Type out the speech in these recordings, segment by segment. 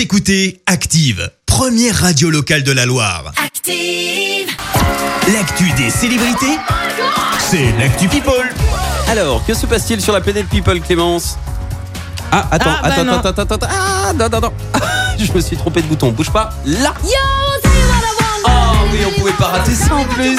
Vous écoutez Active, première radio locale de la Loire. Active. L'actu des célébrités, c'est l'actu People. Alors, que se passe-t-il sur la planète People, Clémence? Ah, attends, Ah, bah attends, non. attends, attends, attends, Ah, non, non, non. Je me suis trompé de bouton. Bouge pas. Là. Oh oui, on pouvait pas rater ça en plus.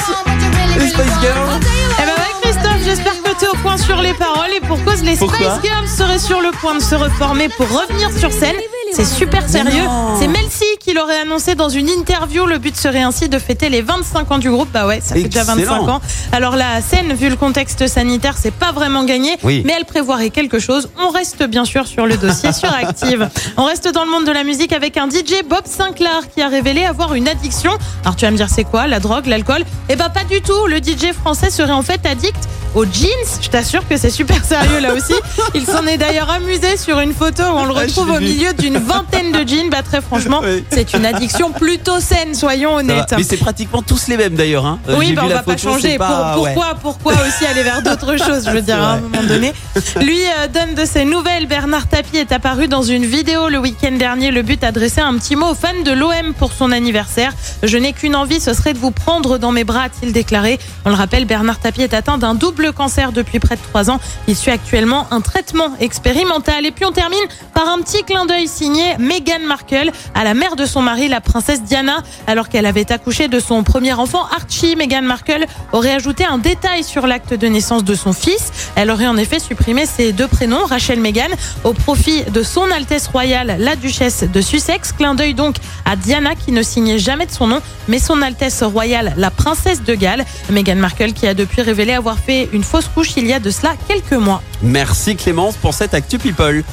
Les Spice Girls. Eh ben ouais, Christophe, j'espère que tu es au point sur les paroles et pour cause, les Pourquoi Spice Girls seraient sur le point de se reformer pour revenir sur scène. C'est super sérieux. C'est Mel C qui l'aurait annoncé dans une interview. Le but serait ainsi de fêter les 25 ans du groupe. Bah ouais, ça fait déjà 25 Excellent. ans. Alors la scène, vu le contexte sanitaire, c'est pas vraiment gagné, Oui. mais elle prévoirait quelque chose. On reste bien sûr sur le dossier sur Active. On reste dans le monde de la musique avec un DJ Bob Sinclair qui a révélé avoir une addiction. Alors tu vas me dire c'est quoi? La drogue, l'alcool? Eh ben pas du tout. Le DJ français serait en fait addict aux jeans. Je t'assure que c'est super sérieux là aussi. Il s'en est d'ailleurs amusé sur une photo où on le Ah, retrouve au milieu d'une vingtaine de jeans. Bah très franchement, Oui. c'est une addiction plutôt saine, soyons honnêtes. Mais c'est pratiquement tous les mêmes d'ailleurs. Hein. Euh, Oui, bah vu on la va pas changer. c'est pas- Pour- ouais. pourquoi, pourquoi aussi aller vers d'autres choses, je veux dire, à un moment donné. Lui euh, donne de ses nouvelles. Bernard Tapie est apparu dans une vidéo le week-end dernier. Le but, adresser un petit mot aux fans de l'OM pour son anniversaire. Je n'ai qu'une envie, ce serait de vous prendre dans mes bras, a-t-il déclaré. On le rappelle, Bernard Tapie est atteint d'un double cancer depuis près de trois ans. Il suit actuellement un traitement expérimental. Et puis on termine par un petit clin d'œil signé Meghan Markle à la mère de son mari, la princesse Diana, alors qu'elle avait accouché de son premier enfant, Archie. Meghan Markle aurait ajouté un détail sur l'acte de naissance de son fils. Elle aurait en effet supprimé ses deux prénoms, Rachel Meghan, au profit de son Altesse royale, la duchesse de Sussex. Clin d'œil donc à Diana qui ne signait jamais de son nom, mais son Altesse royale, la princesse de Galles. Meghan Markle qui a depuis révélé avoir fait une fausse couche il y a de cela quelques mois. Merci Clémence pour cette Actu People.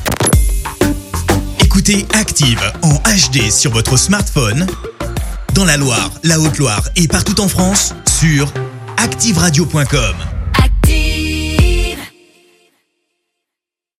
Écoutez Active en HD sur votre smartphone, dans la Loire, la Haute-Loire et partout en France, sur activeradio.com.